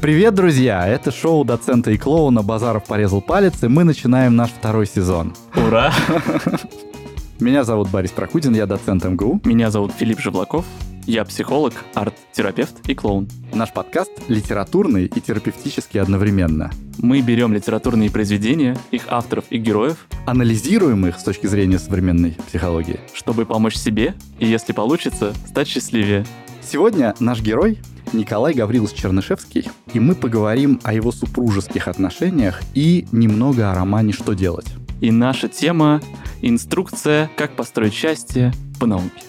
Привет, друзья! Это шоу доцента и клоуна «Базаров порезал палец», и мы начинаем наш второй сезон. Ура! Меня зовут Борис Прокудин, я доцент МГУ. Меня зовут Филипп Живлаков. Я психолог, арт-терапевт и клоун. Наш подкаст литературный и терапевтический одновременно. Мы берем литературные произведения, их авторов и героев, Анализируем их с точки зрения современной психологии. чтобы помочь себе и, если получится, стать счастливее. Сегодня наш герой Николай Гаврилович Чернышевский, и мы поговорим о его супружеских отношениях и немного о романе «Что делать?». И наша тема — инструкция, как построить счастье по науке.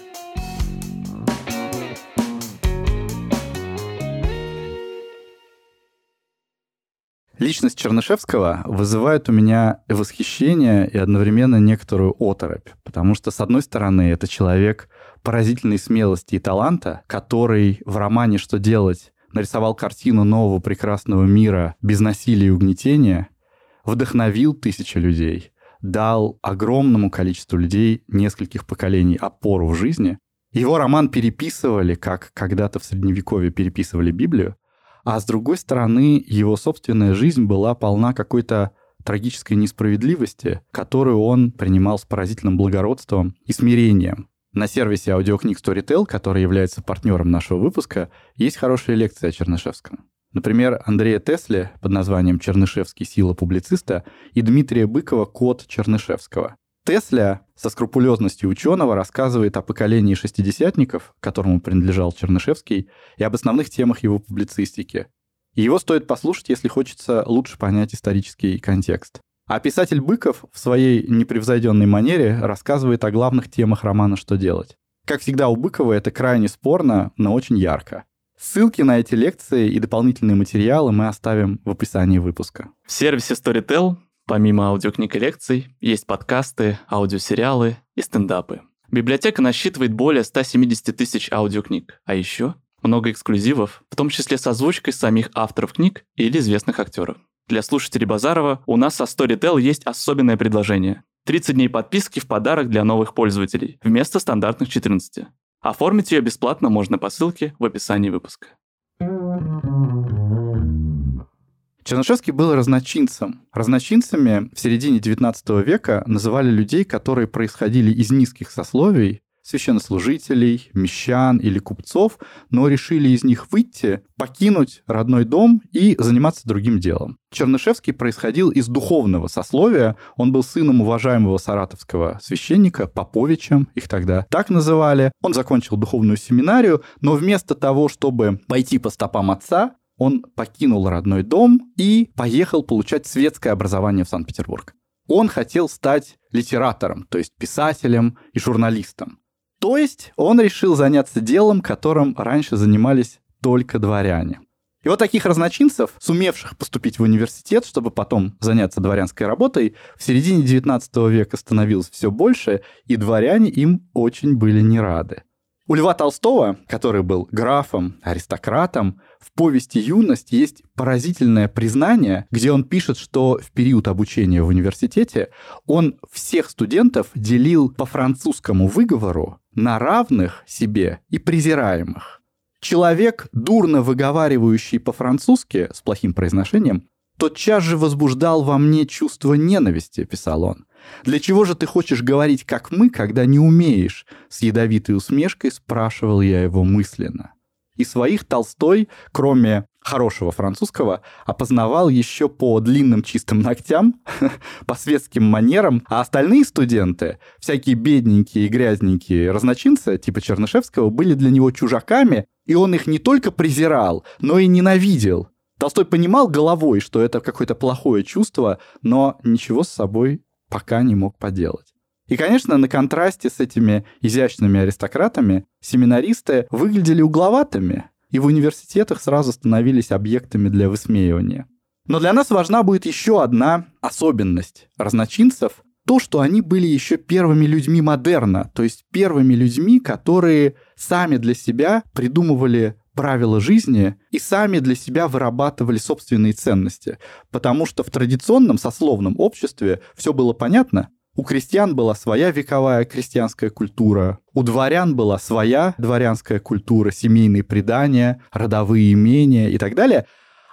Личность Чернышевского вызывает у меня восхищение и одновременно некоторую оторопь, потому что, с одной стороны, это человек поразительной смелости и таланта, который в романе «Что делать?» нарисовал картину нового прекрасного мира без насилия и угнетения, вдохновил тысячи людей, дал огромному количеству людей нескольких поколений опору в жизни. Его роман переписывали, как когда-то в Средневековье переписывали Библию, а с другой стороны, его собственная жизнь была полна какой-то трагической несправедливости, которую он принимал с поразительным благородством и смирением. На сервисе аудиокниг Storytel, который является партнером нашего выпуска, есть хорошие лекции о Чернышевском. Например, Андрея Тесли под названием «Чернышевский. Сила публициста» и Дмитрия Быкова «Код Чернышевского». Тесля со скрупулезностью ученого рассказывает о поколении шестидесятников, которому принадлежал Чернышевский, и об основных темах его публицистики. И его стоит послушать, если хочется лучше понять исторический контекст. А писатель Быков в своей непревзойденной манере рассказывает о главных темах романа «Что делать?». Как всегда у Быкова это крайне спорно, но очень ярко. Ссылки на эти лекции и дополнительные материалы мы оставим в описании выпуска. В сервисе Storytel, помимо аудиокниг и лекций, есть подкасты, аудиосериалы и стендапы. Библиотека насчитывает более 170 тысяч аудиокниг, а еще много эксклюзивов, в том числе с озвучкой самих авторов книг или известных актеров. Для слушателей Базарова у нас со Storytel есть особенное предложение. 30 дней подписки в подарок для новых пользователей, вместо стандартных 14. Оформить ее бесплатно можно по ссылке в описании выпуска. Чернышевский был разночинцем. Разночинцами в середине XIX века называли людей, которые происходили из низких сословий, священнослужителей, мещан или купцов, но решили из них выйти, покинуть родной дом и заниматься другим делом. Чернышевский происходил из духовного сословия. Он был сыном уважаемого саратовского священника, Поповичем их тогда так называли. Он закончил духовную семинарию, но вместо того, чтобы пойти по стопам отца, он покинул родной дом и поехал получать светское образование в Санкт-Петербург. Он хотел стать литератором, то есть писателем и журналистом. То есть он решил заняться делом, которым раньше занимались только дворяне. И вот таких разночинцев, сумевших поступить в университет, чтобы потом заняться дворянской работой, в середине XIX века становилось все больше, и дворяне им очень были не рады. У Льва Толстого, который был графом, аристократом, в повести «Юность» есть поразительное признание, где он пишет, что в период обучения в университете он всех студентов делил по французскому выговору на равных себе и презираемых. Человек, дурно выговаривающий по-французски с плохим произношением, тотчас же возбуждал во мне чувство ненависти, писал он. Для чего же ты хочешь говорить, как мы, когда не умеешь? С ядовитой усмешкой спрашивал я его мысленно. И своих Толстой, кроме хорошего французского, опознавал еще по длинным чистым ногтям, по светским манерам, а остальные студенты, всякие бедненькие и грязненькие разночинцы, типа Чернышевского, были для него чужаками, и он их не только презирал, но и ненавидел. Толстой понимал головой, что это какое-то плохое чувство, но ничего с собой пока не мог поделать. И, конечно, на контрасте с этими изящными аристократами семинаристы выглядели угловатыми и в университетах сразу становились объектами для высмеивания. Но для нас важна будет еще одна особенность разночинцев – то, что они были еще первыми людьми модерна, то есть первыми людьми, которые сами для себя придумывали правила жизни и сами для себя вырабатывали собственные ценности. Потому что в традиционном сословном обществе все было понятно. У крестьян была своя вековая крестьянская культура, у дворян была своя дворянская культура, семейные предания, родовые имения и так далее.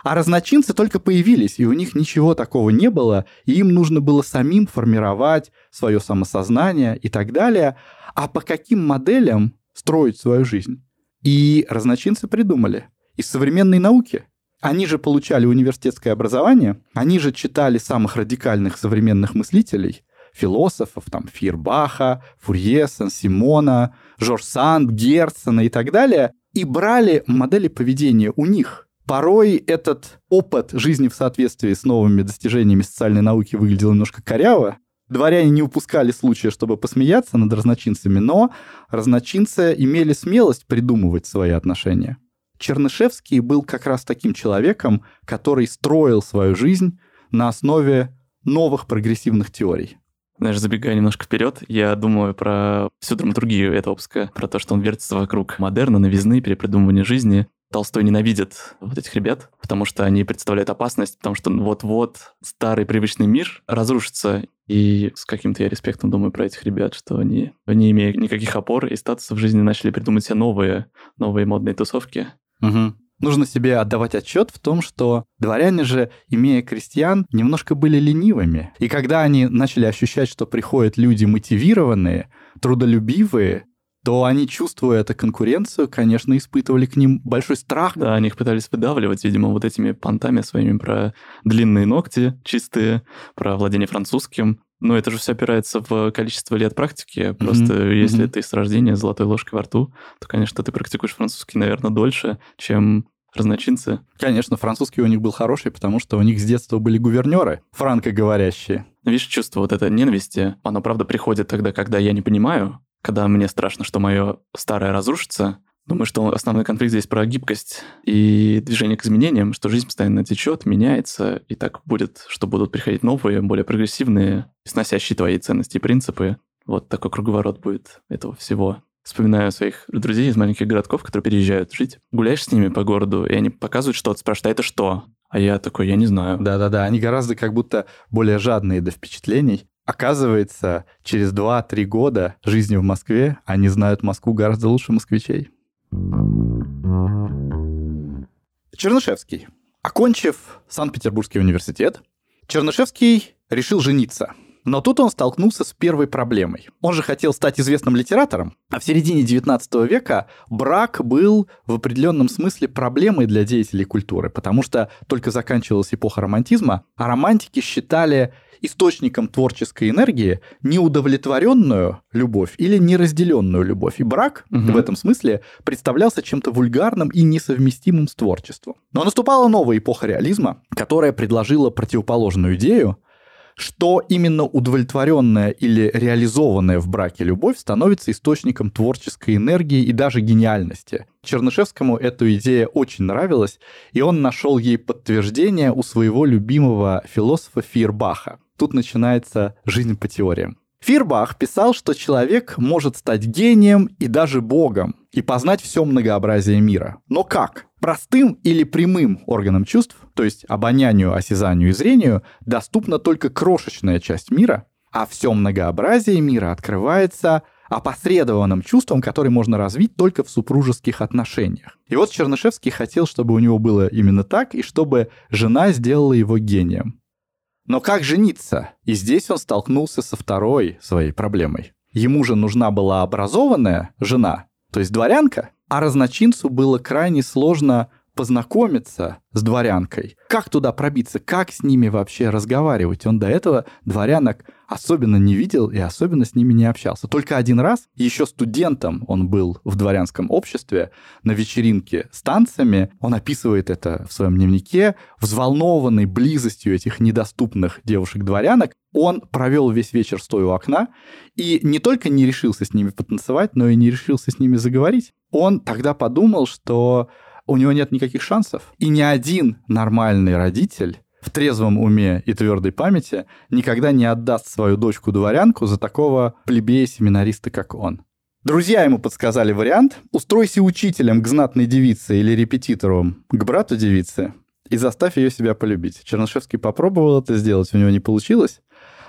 А разночинцы только появились, и у них ничего такого не было, и им нужно было самим формировать свое самосознание и так далее. А по каким моделям строить свою жизнь? И разночинцы придумали. Из современной науки. Они же получали университетское образование, они же читали самых радикальных современных мыслителей, философов, там, Фирбаха, Фурье, Сан-Симона, Жорж Санд, Герцена и так далее, и брали модели поведения у них. Порой этот опыт жизни в соответствии с новыми достижениями социальной науки выглядел немножко коряво, Дворяне не упускали случая, чтобы посмеяться над разночинцами, но разночинцы имели смелость придумывать свои отношения. Чернышевский был как раз таким человеком, который строил свою жизнь на основе новых прогрессивных теорий. Знаешь, забегая немножко вперед, я думаю про всю драматургию этого выпуска, про то, что он вертится вокруг модерна, новизны, перепридумывания жизни. Толстой ненавидит вот этих ребят, потому что они представляют опасность, потому что вот-вот старый привычный мир разрушится. И с каким-то я респектом думаю про этих ребят, что они, не имея никаких опор и статуса в жизни, начали придумать себе новые, новые модные тусовки. Угу. Нужно себе отдавать отчет в том, что дворяне же, имея крестьян, немножко были ленивыми. И когда они начали ощущать, что приходят люди мотивированные, трудолюбивые, то они, чувствуя эту конкуренцию, конечно, испытывали к ним большой страх. Да, они их пытались выдавливать, видимо, вот этими понтами своими про длинные ногти чистые, про владение французским. Но это же все опирается в количество лет практики. Просто mm-hmm. если mm-hmm. ты с рождения золотой ложкой во рту, то, конечно, ты практикуешь французский, наверное, дольше, чем разночинцы. Конечно, французский у них был хороший, потому что у них с детства были гувернеры, франкоговорящие. Видишь, чувство вот этой ненависти, оно, правда, приходит тогда, когда я не понимаю, когда мне страшно, что мое старое разрушится, Думаю, что основной конфликт здесь про гибкость и движение к изменениям, что жизнь постоянно течет, меняется, и так будет, что будут приходить новые, более прогрессивные, сносящие твои ценности и принципы. Вот такой круговорот будет этого всего. Вспоминаю своих друзей из маленьких городков, которые переезжают жить. Гуляешь с ними по городу, и они показывают что-то, спрашивают, а это что? А я такой, я не знаю. Да-да-да, они гораздо как будто более жадные до впечатлений. Оказывается, через 2-3 года жизни в Москве они знают Москву гораздо лучше москвичей. Чернышевский. Окончив Санкт-Петербургский университет, Чернышевский решил жениться. Но тут он столкнулся с первой проблемой. Он же хотел стать известным литератором, а в середине XIX века брак был в определенном смысле проблемой для деятелей культуры, потому что только заканчивалась эпоха романтизма, а романтики считали источником творческой энергии неудовлетворенную любовь или неразделенную любовь. И брак угу. в этом смысле представлялся чем-то вульгарным и несовместимым с творчеством. Но наступала новая эпоха реализма, которая предложила противоположную идею, что именно удовлетворенная или реализованная в браке любовь становится источником творческой энергии и даже гениальности. Чернышевскому эту идея очень нравилась, и он нашел ей подтверждение у своего любимого философа Фейербаха тут начинается жизнь по теориям. Фирбах писал, что человек может стать гением и даже богом и познать все многообразие мира. Но как? Простым или прямым органам чувств, то есть обонянию, осязанию и зрению, доступна только крошечная часть мира, а все многообразие мира открывается опосредованным чувством, которое можно развить только в супружеских отношениях. И вот Чернышевский хотел, чтобы у него было именно так, и чтобы жена сделала его гением. Но как жениться? И здесь он столкнулся со второй своей проблемой. Ему же нужна была образованная жена, то есть дворянка, а разночинцу было крайне сложно познакомиться с дворянкой. Как туда пробиться? Как с ними вообще разговаривать? Он до этого дворянок особенно не видел и особенно с ними не общался. Только один раз, еще студентом он был в дворянском обществе на вечеринке с танцами. Он описывает это в своем дневнике. Взволнованный близостью этих недоступных девушек-дворянок, он провел весь вечер стоя у окна и не только не решился с ними потанцевать, но и не решился с ними заговорить. Он тогда подумал, что у него нет никаких шансов. И ни один нормальный родитель в трезвом уме и твердой памяти никогда не отдаст свою дочку-дворянку за такого плебея-семинариста, как он. Друзья ему подсказали вариант «Устройся учителем к знатной девице или репетитором к брату девицы и заставь ее себя полюбить». Чернышевский попробовал это сделать, у него не получилось,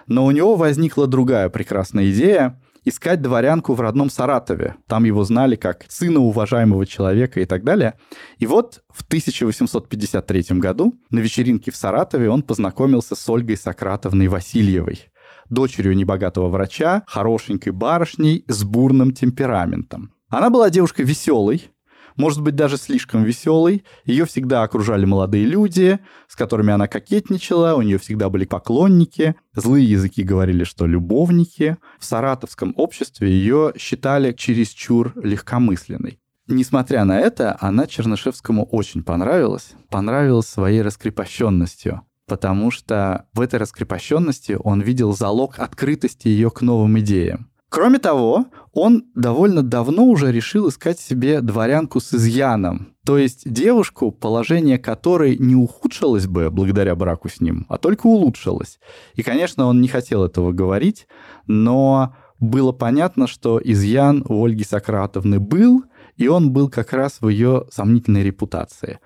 Но у него возникла другая прекрасная идея искать дворянку в родном Саратове. Там его знали как сына уважаемого человека и так далее. И вот в 1853 году на вечеринке в Саратове он познакомился с Ольгой Сократовной Васильевой, дочерью небогатого врача, хорошенькой барышней с бурным темпераментом. Она была девушкой веселой, может быть, даже слишком веселой. Ее всегда окружали молодые люди, с которыми она кокетничала, у нее всегда были поклонники. Злые языки говорили, что любовники. В саратовском обществе ее считали чересчур легкомысленной. Несмотря на это, она Чернышевскому очень понравилась. Понравилась своей раскрепощенностью потому что в этой раскрепощенности он видел залог открытости ее к новым идеям. Кроме того, он довольно давно уже решил искать себе дворянку с изъяном, то есть девушку, положение которой не ухудшилось бы благодаря браку с ним, а только улучшилось. И, конечно, он не хотел этого говорить, но было понятно, что изъян у Ольги Сократовны был, и он был как раз в ее сомнительной репутации.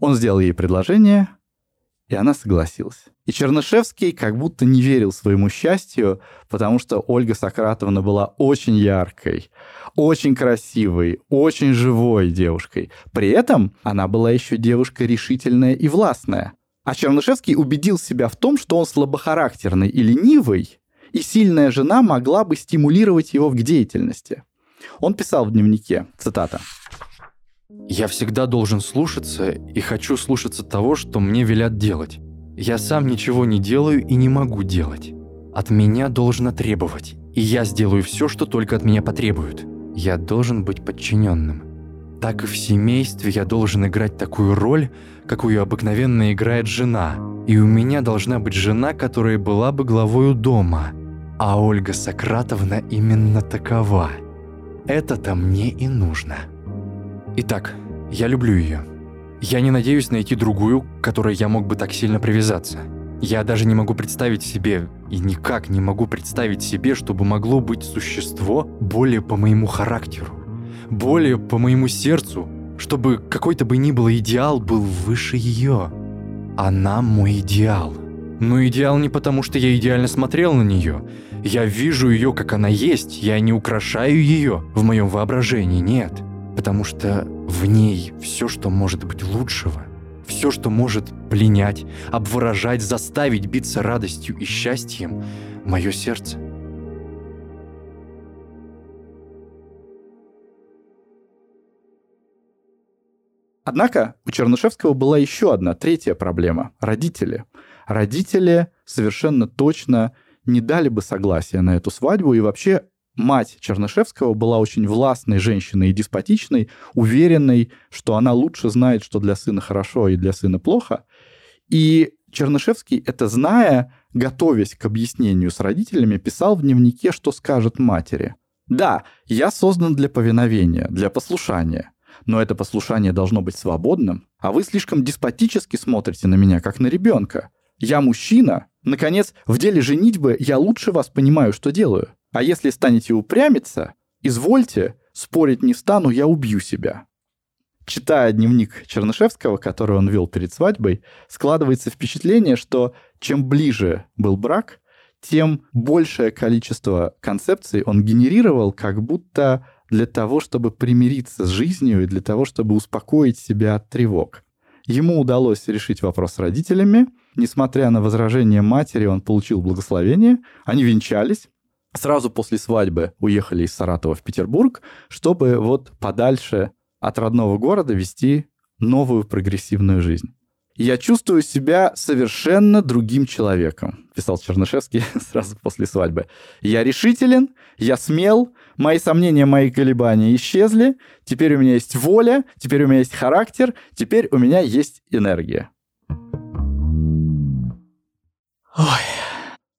Он сделал ей предложение, и она согласилась. И Чернышевский как будто не верил своему счастью, потому что Ольга Сократовна была очень яркой, очень красивой, очень живой девушкой. При этом она была еще девушка решительная и властная. А Чернышевский убедил себя в том, что он слабохарактерный и ленивый, и сильная жена могла бы стимулировать его к деятельности. Он писал в дневнике, цитата, я всегда должен слушаться и хочу слушаться того, что мне велят делать. Я сам ничего не делаю и не могу делать. От меня должно требовать, и я сделаю все, что только от меня потребуют. Я должен быть подчиненным. Так и в семействе я должен играть такую роль, какую обыкновенно играет жена. И у меня должна быть жена, которая была бы главою дома. А Ольга Сократовна именно такова. Это-то мне и нужно. Итак, я люблю ее. Я не надеюсь найти другую, к которой я мог бы так сильно привязаться. Я даже не могу представить себе, и никак не могу представить себе, чтобы могло быть существо более по моему характеру, более по моему сердцу, чтобы какой-то бы ни был идеал был выше ее. Она мой идеал. Но идеал не потому, что я идеально смотрел на нее. Я вижу ее, как она есть, я не украшаю ее в моем воображении, нет потому что в ней все, что может быть лучшего, все, что может пленять, обворожать, заставить биться радостью и счастьем, мое сердце. Однако у Чернышевского была еще одна, третья проблема – родители. Родители совершенно точно не дали бы согласия на эту свадьбу, и вообще мать Чернышевского была очень властной женщиной и деспотичной, уверенной, что она лучше знает, что для сына хорошо и для сына плохо. И Чернышевский, это зная, готовясь к объяснению с родителями, писал в дневнике, что скажет матери. «Да, я создан для повиновения, для послушания, но это послушание должно быть свободным, а вы слишком деспотически смотрите на меня, как на ребенка. Я мужчина. Наконец, в деле женитьбы я лучше вас понимаю, что делаю. А если станете упрямиться, извольте, спорить не стану, я убью себя. Читая дневник Чернышевского, который он вел перед свадьбой, складывается впечатление, что чем ближе был брак, тем большее количество концепций он генерировал, как будто для того, чтобы примириться с жизнью и для того, чтобы успокоить себя от тревог. Ему удалось решить вопрос с родителями. Несмотря на возражение матери, он получил благословение. Они венчались сразу после свадьбы уехали из Саратова в Петербург, чтобы вот подальше от родного города вести новую прогрессивную жизнь. «Я чувствую себя совершенно другим человеком», писал Чернышевский сразу после свадьбы. «Я решителен, я смел, мои сомнения, мои колебания исчезли, теперь у меня есть воля, теперь у меня есть характер, теперь у меня есть энергия». Ой,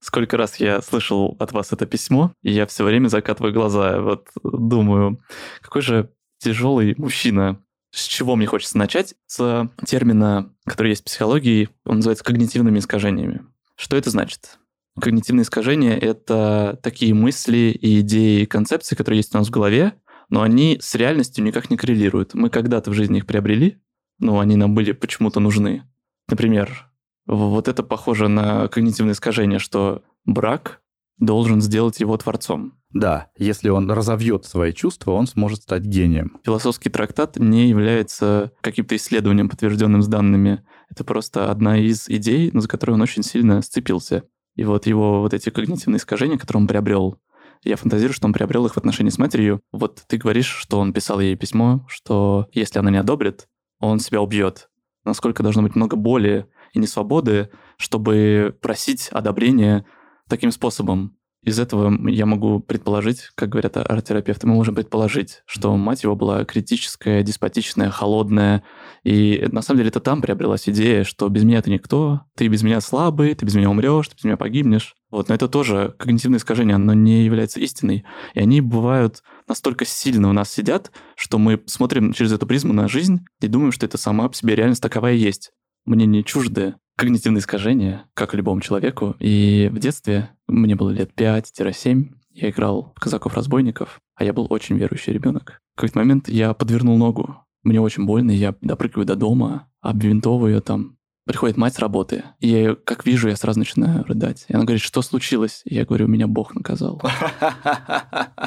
Сколько раз я слышал от вас это письмо, и я все время закатываю глаза. Вот думаю, какой же тяжелый мужчина. С чего мне хочется начать? С термина, который есть в психологии, он называется когнитивными искажениями. Что это значит? Когнитивные искажения — это такие мысли и идеи, и концепции, которые есть у нас в голове, но они с реальностью никак не коррелируют. Мы когда-то в жизни их приобрели, но они нам были почему-то нужны. Например, вот это похоже на когнитивное искажение, что брак должен сделать его творцом. Да, если он разовьет свои чувства, он сможет стать гением. Философский трактат не является каким-то исследованием, подтвержденным с данными. Это просто одна из идей, за которую он очень сильно сцепился. И вот его вот эти когнитивные искажения, которые он приобрел, я фантазирую, что он приобрел их в отношении с матерью. Вот ты говоришь, что он писал ей письмо, что если она не одобрит, он себя убьет. Насколько должно быть много боли и несвободы, чтобы просить одобрения таким способом. Из этого я могу предположить, как говорят арт-терапевты, мы можем предположить, что мать его была критическая, деспотичная, холодная. И на самом деле это там приобрелась идея, что без меня ты никто, ты без меня слабый, ты без меня умрешь, ты без меня погибнешь. Вот, но это тоже когнитивное искажение, оно не является истиной. И они бывают настолько сильно у нас сидят, что мы смотрим через эту призму на жизнь и думаем, что это сама по себе реальность такова и есть. Мне не чужды когнитивные искажения, как и любому человеку. И в детстве, мне было лет 5-7, я играл в казаков-разбойников, а я был очень верующий ребенок. В какой-то момент я подвернул ногу. Мне очень больно, я допрыгиваю до дома, обвинтовываю ее там. Приходит мать с работы, и я ее, как вижу, я сразу начинаю рыдать. И она говорит, что случилось? И я говорю, меня Бог наказал.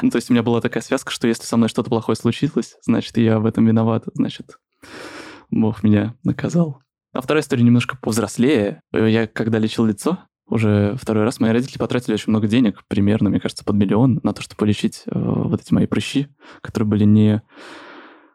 Ну, то есть у меня была такая связка, что если со мной что-то плохое случилось, значит, я в этом виноват, значит, Бог меня наказал. А вторая история немножко повзрослее. Я когда лечил лицо, уже второй раз мои родители потратили очень много денег, примерно, мне кажется, под миллион, на то, чтобы полечить э, вот эти мои прыщи, которые были не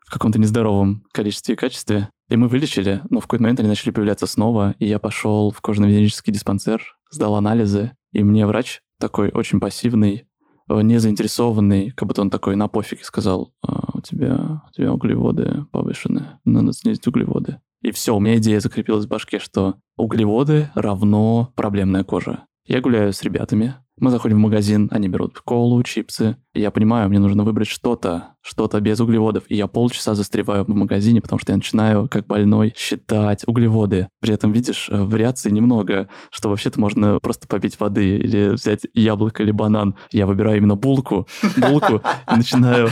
в каком-то нездоровом количестве и качестве. И мы вылечили, но в какой-то момент они начали появляться снова, и я пошел в кожно-венерический диспансер, сдал анализы, и мне врач такой очень пассивный, э, не заинтересованный, как будто он такой на пофиге сказал, а, у тебя, у тебя углеводы повышены, надо снизить углеводы. И все, у меня идея закрепилась в башке, что углеводы равно проблемная кожа. Я гуляю с ребятами, мы заходим в магазин, они берут колу, чипсы. И я понимаю, мне нужно выбрать что-то, что-то без углеводов. И я полчаса застреваю в магазине, потому что я начинаю, как больной, считать углеводы. При этом, видишь, э, вариаций немного, что вообще-то можно просто попить воды или взять яблоко или банан. Я выбираю именно булку, булку, и начинаю,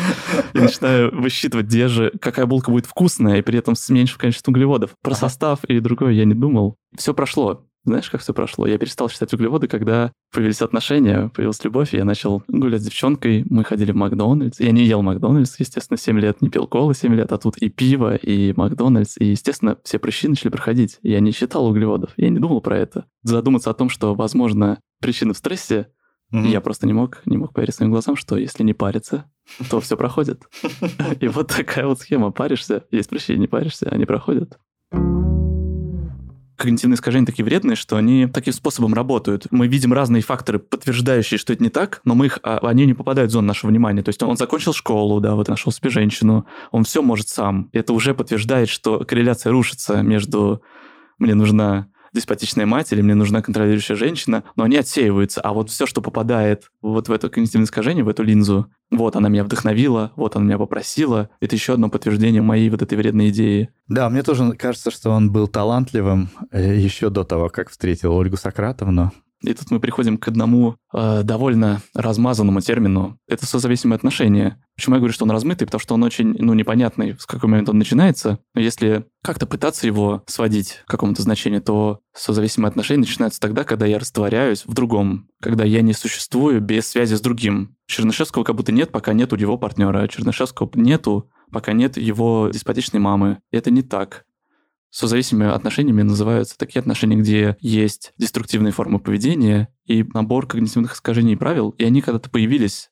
и начинаю высчитывать, где же, какая булка будет вкусная, и при этом с меньшим количеством углеводов. Про состав и другое я не думал. Все прошло. Знаешь, как все прошло? Я перестал считать углеводы, когда появились отношения, появилась любовь, и я начал гулять с девчонкой. Мы ходили в Макдональдс. Я не ел Макдональдс, естественно, 7 лет, не пил колы 7 лет, а тут и пиво, и Макдональдс. И, естественно, все прыщи начали проходить. Я не считал углеводов. Я не думал про это. Задуматься о том, что, возможно, причины в стрессе, mm-hmm. я просто не мог, не мог поверить своим глазам, что если не париться, то все проходит. И вот такая вот схема. Паришься, есть прыщи, не паришься, они проходят когнитивные искажения такие вредные, что они таким способом работают. Мы видим разные факторы, подтверждающие, что это не так, но мы их, а, они не попадают в зону нашего внимания. То есть он, он закончил школу, да, вот нашел себе женщину, он все может сам. Это уже подтверждает, что корреляция рушится между мне нужна деспотичная мать или мне нужна контролирующая женщина, но они отсеиваются. А вот все, что попадает вот в это когнитивное искажение, в эту линзу, вот она меня вдохновила, вот она меня попросила, это еще одно подтверждение моей вот этой вредной идеи. Да, мне тоже кажется, что он был талантливым э, еще до того, как встретил Ольгу Сократовну. И тут мы приходим к одному э, довольно размазанному термину. Это созависимые отношения. Почему я говорю, что он размытый? Потому что он очень, ну, непонятный, с какой момент он начинается. Но если как-то пытаться его сводить к какому-то значению, то созависимые отношения начинаются тогда, когда я растворяюсь в другом, когда я не существую без связи с другим. Чернышевского как будто нет, пока нет у его партнера. Чернышевского нету, пока нет его деспотичной мамы. И это не так созависимыми отношениями называются такие отношения, где есть деструктивные формы поведения и набор когнитивных искажений и правил, и они когда-то появились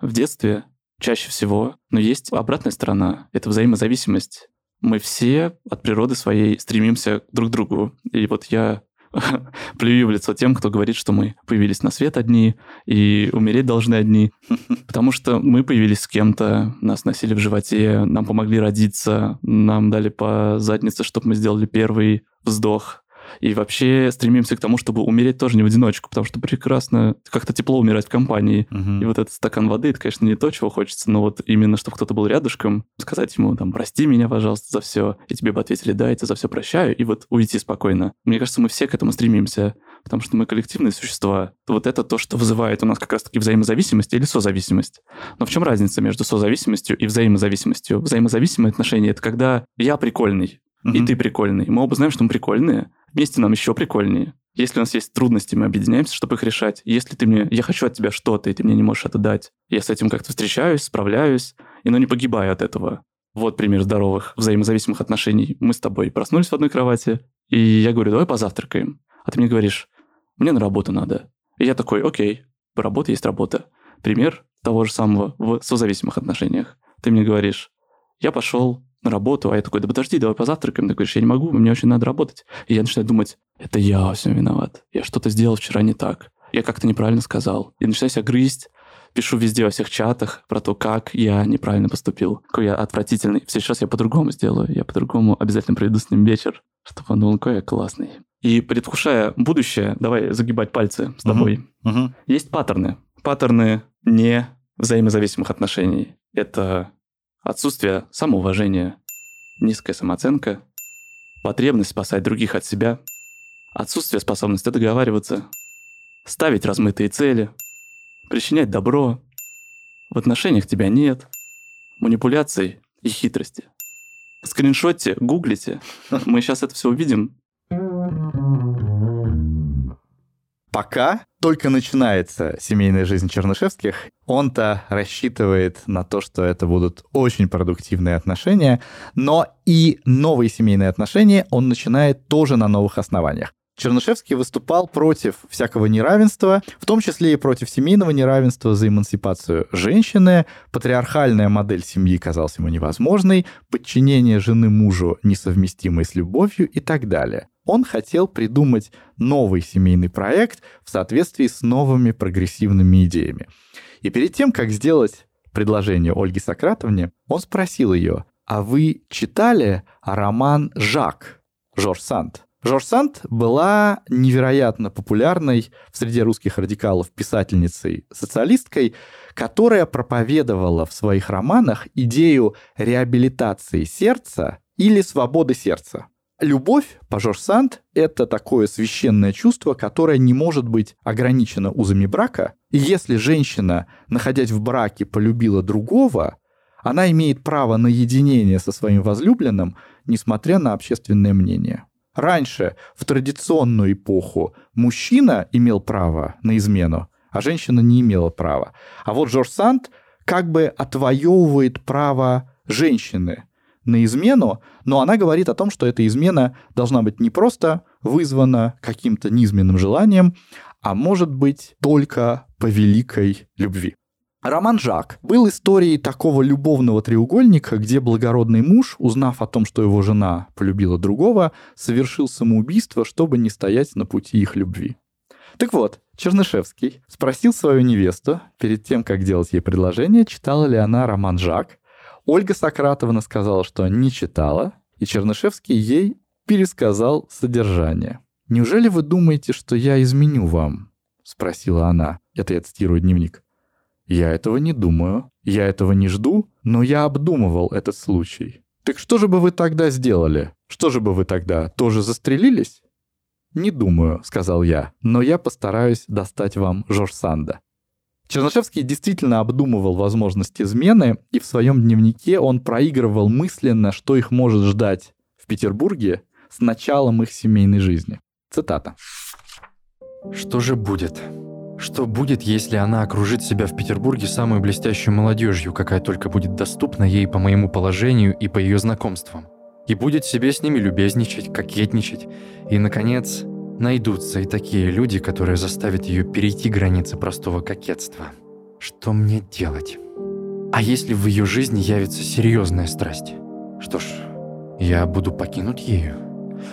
в детстве чаще всего, но есть обратная сторона, это взаимозависимость. Мы все от природы своей стремимся друг к другу. И вот я плюю в лицо тем, кто говорит, что мы появились на свет одни и умереть должны одни. Потому что мы появились с кем-то, нас носили в животе, нам помогли родиться, нам дали по заднице, чтобы мы сделали первый вздох, и вообще стремимся к тому, чтобы умереть тоже не в одиночку, потому что прекрасно как-то тепло умирать в компании. Угу. И вот этот стакан воды, это, конечно, не то, чего хочется, но вот именно, чтобы кто-то был рядышком, сказать ему, там, прости меня, пожалуйста, за все, и тебе бы ответили, да, я тебя за все прощаю, и вот уйти спокойно. Мне кажется, мы все к этому стремимся, потому что мы коллективные существа. Вот это то, что вызывает у нас как раз-таки взаимозависимость или созависимость. Но в чем разница между созависимостью и взаимозависимостью? Взаимозависимые отношения — это когда я прикольный, и ты прикольный. Мы оба знаем, что мы прикольные, Вместе нам еще прикольнее. Если у нас есть трудности, мы объединяемся, чтобы их решать. Если ты мне, я хочу от тебя что-то, и ты мне не можешь это дать, я с этим как-то встречаюсь, справляюсь, и но не погибаю от этого. Вот пример здоровых взаимозависимых отношений. Мы с тобой проснулись в одной кровати, и я говорю, давай позавтракаем. А ты мне говоришь, мне на работу надо. И я такой, окей, работа есть работа. Пример того же самого в созависимых отношениях. Ты мне говоришь, я пошел на работу, а я такой, да подожди, давай позавтракаем. Ты говоришь, я не могу, мне очень надо работать. И я начинаю думать, это я во всем виноват. Я что-то сделал вчера не так. Я как-то неправильно сказал. И начинаю себя грызть, пишу везде во всех чатах про то, как я неправильно поступил, какой я отвратительный. В следующий раз я по-другому сделаю, я по-другому обязательно проведу с ним вечер, чтобы он думал, какой я классный. И предвкушая будущее, давай загибать пальцы с тобой. Uh-huh. Uh-huh. Есть паттерны. Паттерны не взаимозависимых отношений. Это отсутствие самоуважения, низкая самооценка, потребность спасать других от себя, отсутствие способности договариваться, ставить размытые цели, причинять добро, в отношениях тебя нет, манипуляций и хитрости. Скриншотте, гуглите, мы сейчас это все увидим, Пока только начинается семейная жизнь Чернышевских, он-то рассчитывает на то, что это будут очень продуктивные отношения, но и новые семейные отношения он начинает тоже на новых основаниях. Чернышевский выступал против всякого неравенства, в том числе и против семейного неравенства за эмансипацию женщины. Патриархальная модель семьи казалась ему невозможной, подчинение жены мужу несовместимой с любовью и так далее. Он хотел придумать новый семейный проект в соответствии с новыми прогрессивными идеями. И перед тем, как сделать предложение Ольге Сократовне, он спросил ее, а вы читали роман «Жак» Жорж Санд? Жорж Санд была невероятно популярной в среде русских радикалов писательницей-социалисткой, которая проповедовала в своих романах идею реабилитации сердца или свободы сердца. Любовь, по Жорж Санд, это такое священное чувство, которое не может быть ограничено узами брака. И если женщина, находясь в браке, полюбила другого, она имеет право на единение со своим возлюбленным, несмотря на общественное мнение. Раньше, в традиционную эпоху, мужчина имел право на измену, а женщина не имела права. А вот Жорж Санд как бы отвоевывает право женщины на измену, но она говорит о том, что эта измена должна быть не просто вызвана каким-то низменным желанием, а может быть только по великой любви. Роман Жак был историей такого любовного треугольника, где благородный муж, узнав о том, что его жена полюбила другого, совершил самоубийство, чтобы не стоять на пути их любви. Так вот, Чернышевский спросил свою невесту, перед тем, как делать ей предложение, читала ли она роман Жак. Ольга Сократовна сказала, что не читала, и Чернышевский ей пересказал содержание. «Неужели вы думаете, что я изменю вам?» — спросила она. Это я цитирую дневник. Я этого не думаю, я этого не жду, но я обдумывал этот случай. Так что же бы вы тогда сделали? Что же бы вы тогда, тоже застрелились? Не думаю, сказал я, но я постараюсь достать вам Жорж Санда. Чернышевский действительно обдумывал возможность измены, и в своем дневнике он проигрывал мысленно, что их может ждать в Петербурге с началом их семейной жизни. Цитата. «Что же будет? Что будет, если она окружит себя в Петербурге самой блестящей молодежью, какая только будет доступна ей по моему положению и по ее знакомствам? И будет себе с ними любезничать, кокетничать. И, наконец, найдутся и такие люди, которые заставят ее перейти границы простого кокетства. Что мне делать? А если в ее жизни явится серьезная страсть? Что ж, я буду покинуть ею.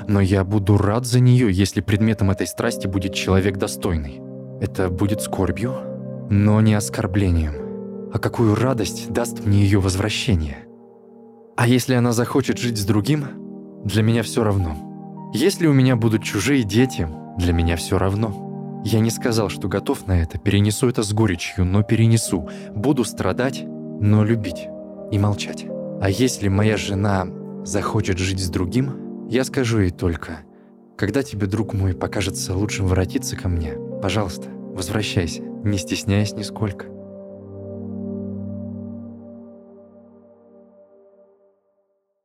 Но я буду рад за нее, если предметом этой страсти будет человек достойный. Это будет скорбью, но не оскорблением. А какую радость даст мне ее возвращение? А если она захочет жить с другим, для меня все равно. Если у меня будут чужие дети, для меня все равно. Я не сказал, что готов на это, перенесу это с горечью, но перенесу. Буду страдать, но любить и молчать. А если моя жена захочет жить с другим, я скажу ей только, когда тебе, друг мой, покажется лучшим воротиться ко мне, Пожалуйста, возвращайся, не стесняясь нисколько.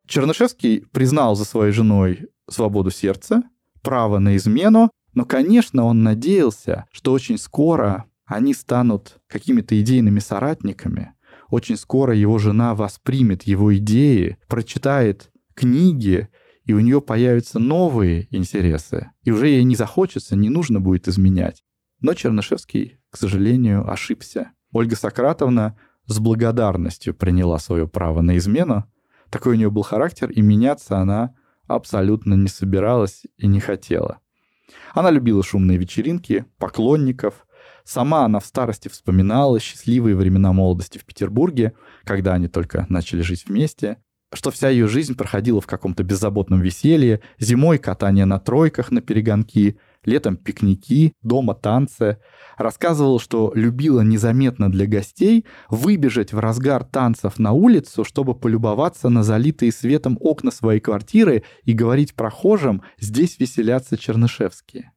Чернышевский признал за своей женой свободу сердца, право на измену, но, конечно, он надеялся, что очень скоро они станут какими-то идейными соратниками. Очень скоро его жена воспримет его идеи, прочитает книги, и у нее появятся новые интересы. И уже ей не захочется, не нужно будет изменять. Но Чернышевский, к сожалению, ошибся. Ольга Сократовна с благодарностью приняла свое право на измену. Такой у нее был характер, и меняться она абсолютно не собиралась и не хотела. Она любила шумные вечеринки, поклонников. Сама она в старости вспоминала счастливые времена молодости в Петербурге, когда они только начали жить вместе что вся ее жизнь проходила в каком-то беззаботном веселье, зимой катание на тройках на перегонки, летом пикники, дома танцы. Рассказывала, что любила незаметно для гостей выбежать в разгар танцев на улицу, чтобы полюбоваться на залитые светом окна своей квартиры и говорить прохожим «здесь веселятся чернышевские».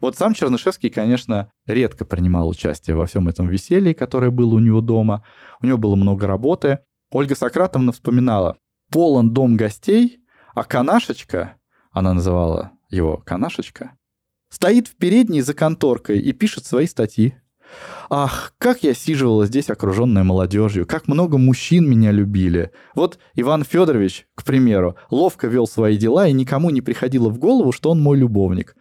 Вот сам Чернышевский, конечно, редко принимал участие во всем этом веселье, которое было у него дома. У него было много работы. Ольга Сократовна вспоминала, полон дом гостей, а канашечка, она называла его канашечка, стоит в передней за конторкой и пишет свои статьи. Ах, как я сиживала здесь, окруженная молодежью, как много мужчин меня любили. Вот Иван Федорович, к примеру, ловко вел свои дела, и никому не приходило в голову, что он мой любовник.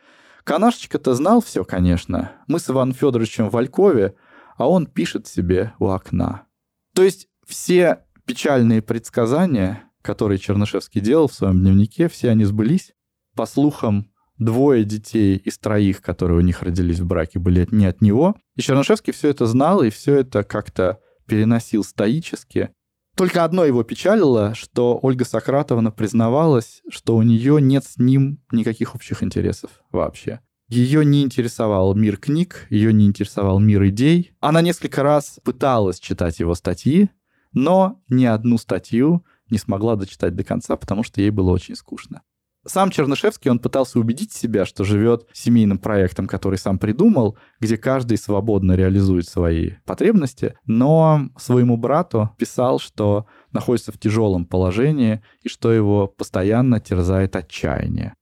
Канашечка-то знал все, конечно. Мы с Иваном Федоровичем в Алькове, а он пишет себе у окна. То есть все печальные предсказания, которые Чернышевский делал в своем дневнике, все они сбылись. По слухам, двое детей из троих, которые у них родились в браке, были не от него. И Чернышевский все это знал, и все это как-то переносил стоически. Только одно его печалило, что Ольга Сократовна признавалась, что у нее нет с ним никаких общих интересов вообще. Ее не интересовал мир книг, ее не интересовал мир идей. Она несколько раз пыталась читать его статьи, но ни одну статью не смогла дочитать до конца, потому что ей было очень скучно. Сам Чернышевский, он пытался убедить себя, что живет семейным проектом, который сам придумал, где каждый свободно реализует свои потребности, но своему брату писал, что находится в тяжелом положении и что его постоянно терзает отчаяние.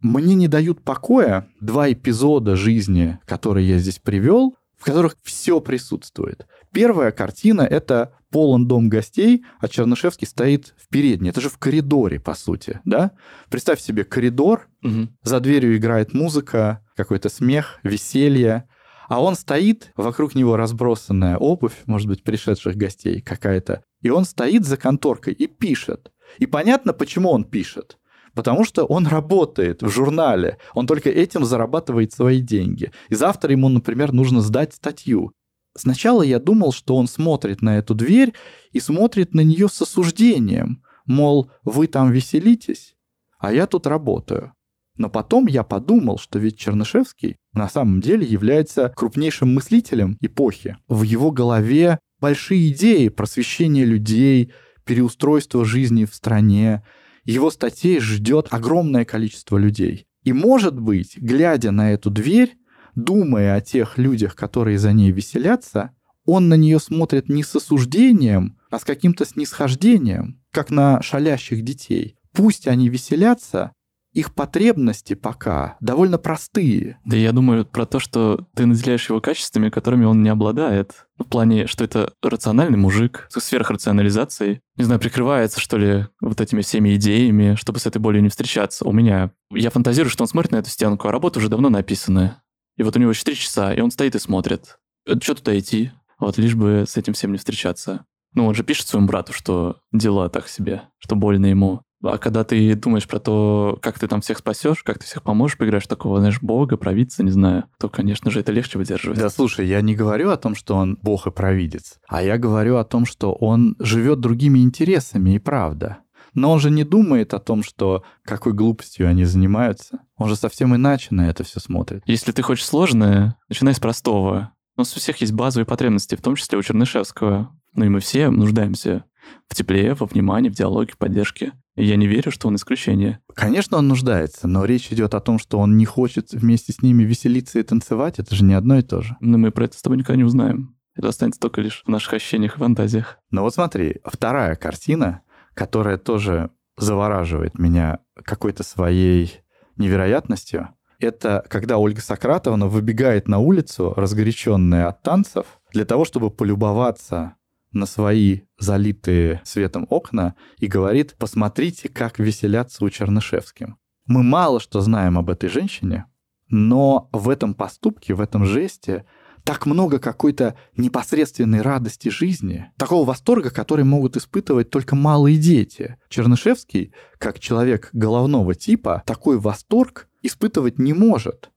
Мне не дают покоя два эпизода жизни, которые я здесь привел, в которых все присутствует. Первая картина — это полон дом гостей, а Чернышевский стоит в передней. Это же в коридоре, по сути, да? Представь себе коридор, угу. за дверью играет музыка, какой-то смех, веселье, а он стоит, вокруг него разбросанная обувь, может быть, пришедших гостей какая-то, и он стоит за конторкой и пишет. И понятно, почему он пишет. Потому что он работает в журнале, он только этим зарабатывает свои деньги. И завтра ему, например, нужно сдать статью. Сначала я думал, что он смотрит на эту дверь и смотрит на нее с осуждением. Мол, вы там веселитесь, а я тут работаю. Но потом я подумал, что ведь Чернышевский на самом деле является крупнейшим мыслителем эпохи. В его голове большие идеи просвещения людей, переустройства жизни в стране, его статей ждет огромное количество людей. И, может быть, глядя на эту дверь, думая о тех людях, которые за ней веселятся, он на нее смотрит не с осуждением, а с каким-то снисхождением, как на шалящих детей. Пусть они веселятся, их потребности пока довольно простые. Да я думаю про то, что ты наделяешь его качествами, которыми он не обладает. В плане, что это рациональный мужик с сверхрационализацией. Не знаю, прикрывается, что ли, вот этими всеми идеями, чтобы с этой болью не встречаться. У меня... Я фантазирую, что он смотрит на эту стенку, а работа уже давно написана. И вот у него еще три часа, и он стоит и смотрит. Что туда идти? Вот лишь бы с этим всем не встречаться. Ну, он же пишет своему брату, что дела так себе, что больно ему. А когда ты думаешь про то, как ты там всех спасешь, как ты всех поможешь, поиграешь такого, знаешь, бога, провидца, не знаю, то, конечно же, это легче выдерживать. Да, слушай, я не говорю о том, что он бог и провидец, а я говорю о том, что он живет другими интересами, и правда. Но он же не думает о том, что какой глупостью они занимаются. Он же совсем иначе на это все смотрит. Если ты хочешь сложное, начинай с простого. У нас у всех есть базовые потребности, в том числе у Чернышевского. Ну и мы все нуждаемся в тепле, во внимании, в диалоге, в поддержке. И я не верю, что он исключение. Конечно, он нуждается, но речь идет о том, что он не хочет вместе с ними веселиться и танцевать. Это же не одно и то же. Но мы про это с тобой никогда не узнаем. Это останется только лишь в наших ощущениях и фантазиях. Ну вот смотри, вторая картина, которая тоже завораживает меня какой-то своей невероятностью, это когда Ольга Сократовна выбегает на улицу, разгоряченная от танцев, для того, чтобы полюбоваться на свои залитые светом окна и говорит, посмотрите, как веселятся у Чернышевским. Мы мало что знаем об этой женщине, но в этом поступке, в этом жесте так много какой-то непосредственной радости жизни, такого восторга, который могут испытывать только малые дети. Чернышевский, как человек головного типа, такой восторг испытывать не может.